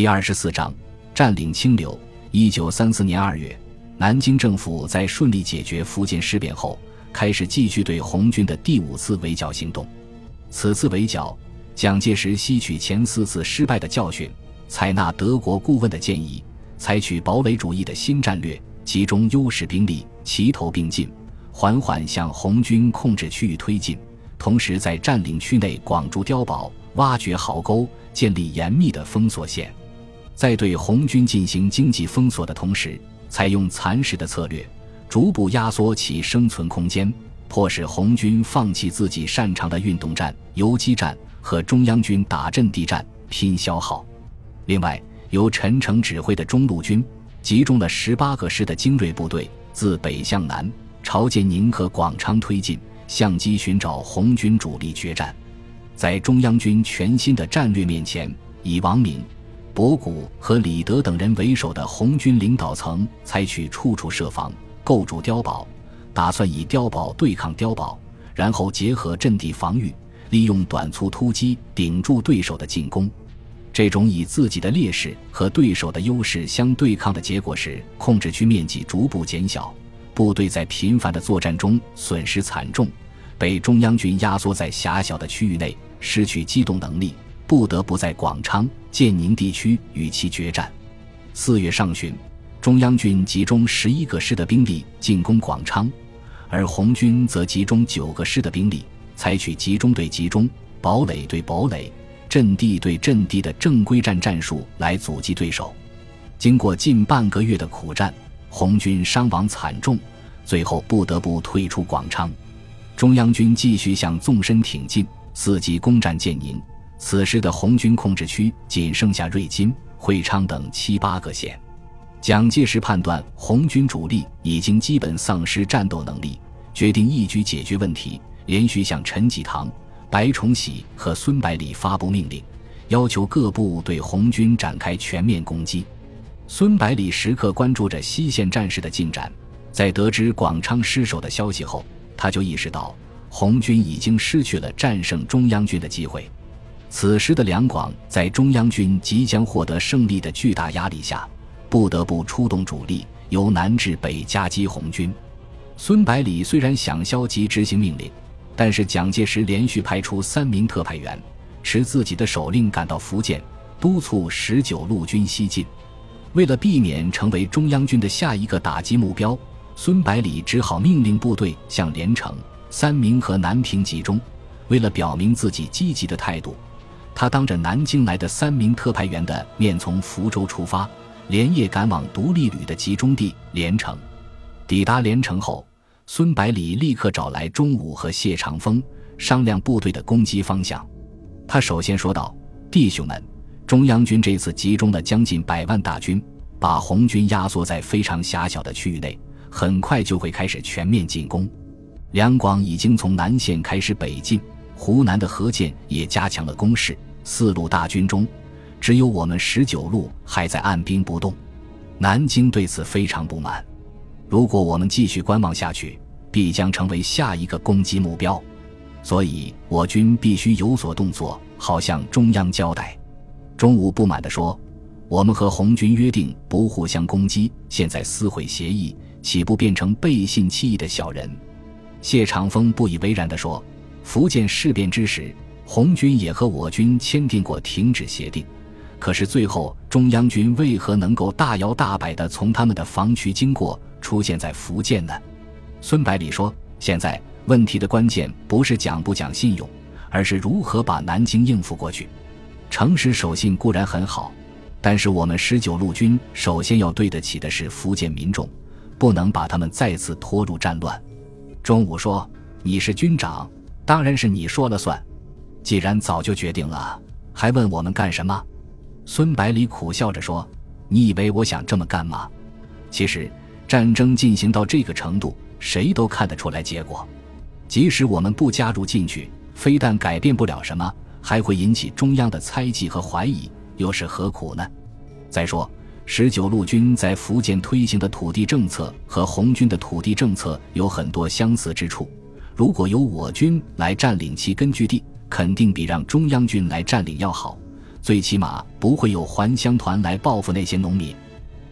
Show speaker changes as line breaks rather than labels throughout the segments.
第二十四章占领清流。一九三四年二月，南京政府在顺利解决福建事变后，开始继续对红军的第五次围剿行动。此次围剿，蒋介石吸取前四次失败的教训，采纳德国顾问的建议，采取堡垒主义的新战略，集中优势兵力，齐头并进，缓缓向红军控制区域推进。同时，在占领区内广筑碉堡，挖掘壕沟，建立严密的封锁线。在对红军进行经济封锁的同时，采用蚕食的策略，逐步压缩其生存空间，迫使红军放弃自己擅长的运动战、游击战和中央军打阵地战，拼消耗。另外，由陈诚指挥的中路军集中了十八个师的精锐部队，自北向南朝建宁和广昌推进，相机寻找红军主力决战。在中央军全新的战略面前，以王明。博古和李德等人为首的红军领导层采取处处设防、构筑碉堡，打算以碉堡对抗碉堡，然后结合阵地防御，利用短促突击顶住对手的进攻。这种以自己的劣势和对手的优势相对抗的结果是，控制区面积逐步减小，部队在频繁的作战中损失惨重，被中央军压缩在狭小的区域内，失去机动能力。不得不在广昌、建宁地区与其决战。四月上旬，中央军集中十一个师的兵力进攻广昌，而红军则集中九个师的兵力，采取集中对集中、堡垒对堡垒、阵地对阵地的正规战战术来阻击对手。经过近半个月的苦战，红军伤亡惨重，最后不得不退出广昌。中央军继续向纵深挺进，伺机攻占建宁。此时的红军控制区仅剩下瑞金、会昌等七八个县。蒋介石判断红军主力已经基本丧失战斗能力，决定一举解决问题，连续向陈济棠、白崇禧和孙百里发布命令，要求各部对红军展开全面攻击。孙百里时刻关注着西线战事的进展，在得知广昌失守的消息后，他就意识到红军已经失去了战胜中央军的机会。此时的两广在中央军即将获得胜利的巨大压力下，不得不出动主力由南至北夹击红军。孙百里虽然想消极执行命令，但是蒋介石连续派出三名特派员，持自己的手令赶到福建，督促十九路军西进。为了避免成为中央军的下一个打击目标，孙百里只好命令部队向连城、三明和南平集中。为了表明自己积极的态度。他当着南京来的三名特派员的面，从福州出发，连夜赶往独立旅的集中地连城。抵达连城后，孙百里立刻找来钟武和谢长风商量部队的攻击方向。他首先说道：“弟兄们，中央军这次集中了将近百万大军，把红军压缩在非常狭小的区域内，很快就会开始全面进攻。两广已经从南线开始北进。”湖南的何健也加强了攻势，四路大军中，只有我们十九路还在按兵不动。南京对此非常不满。如果我们继续观望下去，必将成为下一个攻击目标。所以我军必须有所动作，好向中央交代。钟武不满地说：“我们和红军约定不互相攻击，现在撕毁协议，岂不变成背信弃义的小人？”谢长风不以为然地说。福建事变之时，红军也和我军签订过停止协定，可是最后中央军为何能够大摇大摆地从他们的防区经过，出现在福建呢？孙百里说：“现在问题的关键不是讲不讲信用，而是如何把南京应付过去。诚实守信固然很好，但是我们十九路军首先要对得起的是福建民众，不能把他们再次拖入战乱。”钟武说：“你是军长。”当然是你说了算，既然早就决定了，还问我们干什么？孙百里苦笑着说：“你以为我想这么干吗？其实战争进行到这个程度，谁都看得出来结果。即使我们不加入进去，非但改变不了什么，还会引起中央的猜忌和怀疑，又是何苦呢？再说，十九路军在福建推行的土地政策和红军的土地政策有很多相似之处。”如果由我军来占领其根据地，肯定比让中央军来占领要好。最起码不会有还乡团来报复那些农民。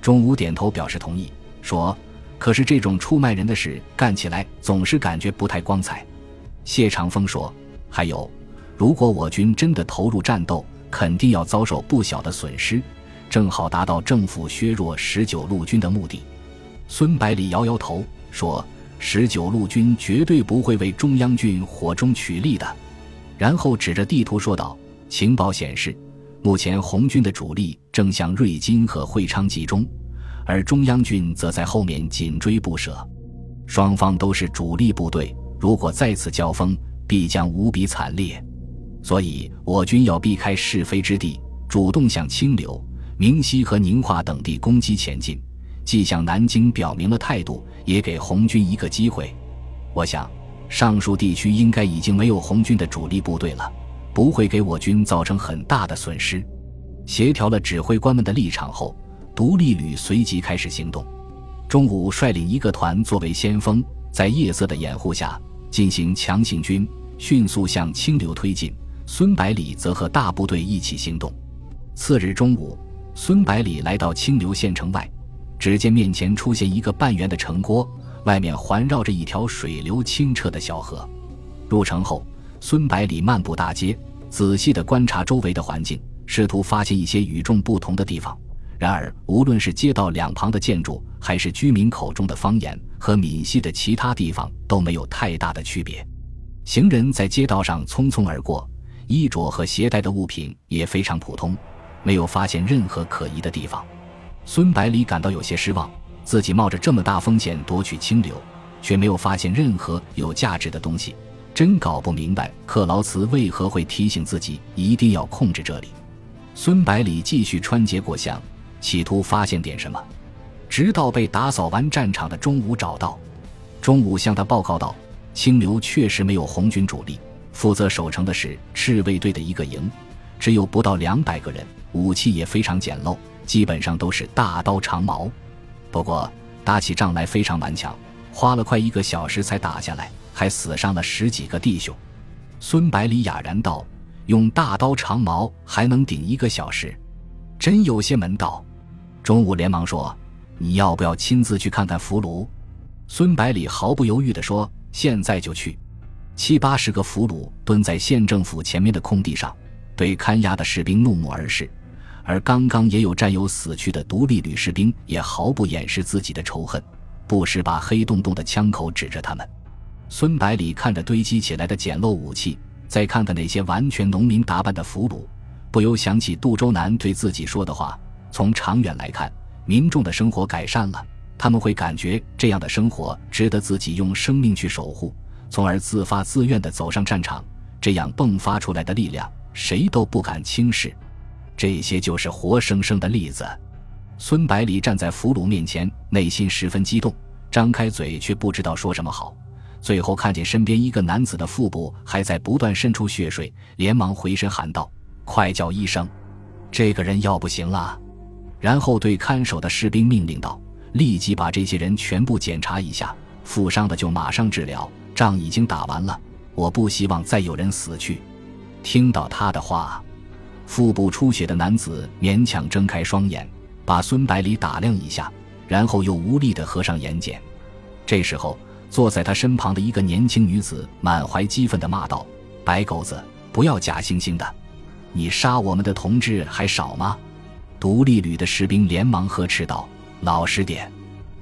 钟武点头表示同意，说：“可是这种出卖人的事干起来总是感觉不太光彩。”谢长风说：“还有，如果我军真的投入战斗，肯定要遭受不小的损失，正好达到政府削弱十九路军的目的。”孙百里摇摇头说：“十九路军绝对不会为中央军火中取栗的。”然后指着地图说道：“情报显示，目前红军的主力正向瑞金和会昌集中，而中央军则在后面紧追不舍。双方都是主力部队。”如果再次交锋，必将无比惨烈，所以我军要避开是非之地，主动向清流、明溪和宁化等地攻击前进。既向南京表明了态度，也给红军一个机会。我想，上述地区应该已经没有红军的主力部队了，不会给我军造成很大的损失。协调了指挥官们的立场后，独立旅随即开始行动。中午率领一个团作为先锋，在夜色的掩护下。进行强行军，迅速向清流推进。孙百里则和大部队一起行动。次日中午，孙百里来到清流县城外，只见面前出现一个半圆的城郭，外面环绕着一条水流清澈的小河。入城后，孙百里漫步大街，仔细地观察周围的环境，试图发现一些与众不同的地方。然而，无论是街道两旁的建筑，还是居民口中的方言，和闽西的其他地方都没有太大的区别。行人在街道上匆匆而过，衣着和携带的物品也非常普通，没有发现任何可疑的地方。孙百里感到有些失望，自己冒着这么大风险夺取清流，却没有发现任何有价值的东西，真搞不明白克劳茨为何会提醒自己一定要控制这里。孙百里继续穿街过巷。企图发现点什么，直到被打扫完战场的中午找到。中午向他报告道：“清流确实没有红军主力，负责守城的是赤卫队的一个营，只有不到两百个人，武器也非常简陋，基本上都是大刀长矛。不过打起仗来非常顽强，花了快一个小时才打下来，还死伤了十几个弟兄。”孙百里哑然道：“用大刀长矛还能顶一个小时，真有些门道。”钟午连忙说：“你要不要亲自去看看俘虏？”孙百里毫不犹豫地说：“现在就去。”七八十个俘虏蹲在县政府前面的空地上，对看押的士兵怒目而视。而刚刚也有战友死去的独立旅士兵也毫不掩饰自己的仇恨，不时把黑洞洞的枪口指着他们。孙百里看着堆积起来的简陋武器，再看看那些完全农民打扮的俘虏，不由想起杜周南对自己说的话。从长远来看，民众的生活改善了，他们会感觉这样的生活值得自己用生命去守护，从而自发自愿地走上战场。这样迸发出来的力量，谁都不敢轻视。这些就是活生生的例子。孙百里站在俘虏面前，内心十分激动，张开嘴却不知道说什么好。最后看见身边一个男子的腹部还在不断渗出血水，连忙回身喊道：“快叫医生！这个人要不行了。”然后对看守的士兵命令道：“立即把这些人全部检查一下，负伤的就马上治疗。仗已经打完了，我不希望再有人死去。”听到他的话，腹部出血的男子勉强睁开双眼，把孙百里打量一下，然后又无力地合上眼睑。这时候，坐在他身旁的一个年轻女子满怀激愤地骂道：“白狗子，不要假惺惺的！你杀我们的同志还少吗？”独立旅的士兵连忙呵斥道：“老实点，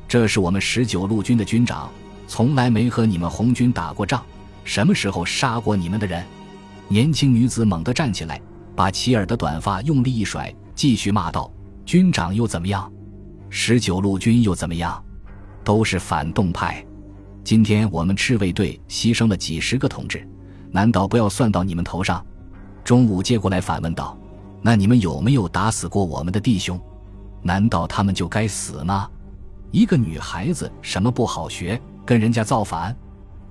这是我们十九路军的军长，从来没和你们红军打过仗，什么时候杀过你们的人？”年轻女子猛地站起来，把齐耳的短发用力一甩，继续骂道：“军长又怎么样？十九路军又怎么样？都是反动派。今天我们赤卫队牺牲了几十个同志，难道不要算到你们头上？”中午接过来反问道。那你们有没有打死过我们的弟兄？难道他们就该死吗？一个女孩子什么不好学，跟人家造反？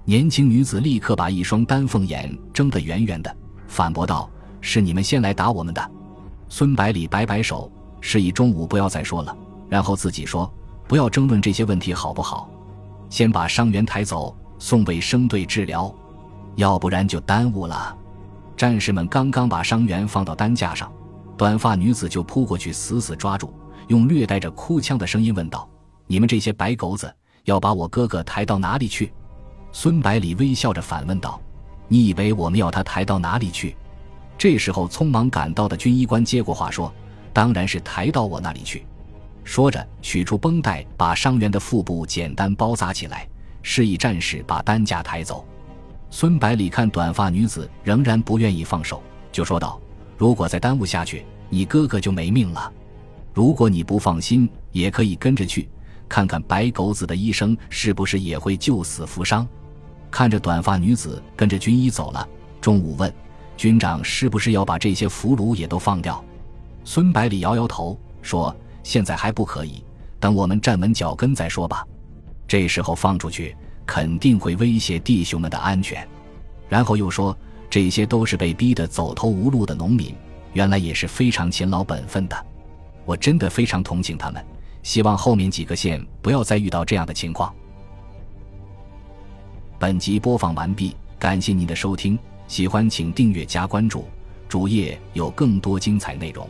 年轻女子立刻把一双丹凤眼睁得圆圆的，反驳道：“是你们先来打我们的。”孙百里摆摆手，示意中午不要再说了，然后自己说：“不要争论这些问题，好不好？先把伤员抬走，送卫生队治疗，要不然就耽误了。”战士们刚刚把伤员放到担架上。短发女子就扑过去，死死抓住，用略带着哭腔的声音问道：“你们这些白狗子，要把我哥哥抬到哪里去？”孙百里微笑着反问道：“你以为我们要他抬到哪里去？”这时候，匆忙赶到的军医官接过话说：“当然是抬到我那里去。”说着，取出绷带，把伤员的腹部简单包扎起来，示意战士把担架抬走。孙百里看短发女子仍然不愿意放手，就说道：“如果再耽误下去，你哥哥就没命了。如果你不放心，也可以跟着去，看看白狗子的医生是不是也会救死扶伤。”看着短发女子跟着军医走了，中午问：“军长是不是要把这些俘虏也都放掉？”孙百里摇摇头说：“现在还不可以，等我们站稳脚跟再说吧。这时候放出去。”肯定会威胁弟兄们的安全，然后又说这些都是被逼得走投无路的农民，原来也是非常勤劳本分的。我真的非常同情他们，希望后面几个县不要再遇到这样的情况。本集播放完毕，感谢您的收听，喜欢请订阅加关注，主页有更多精彩内容。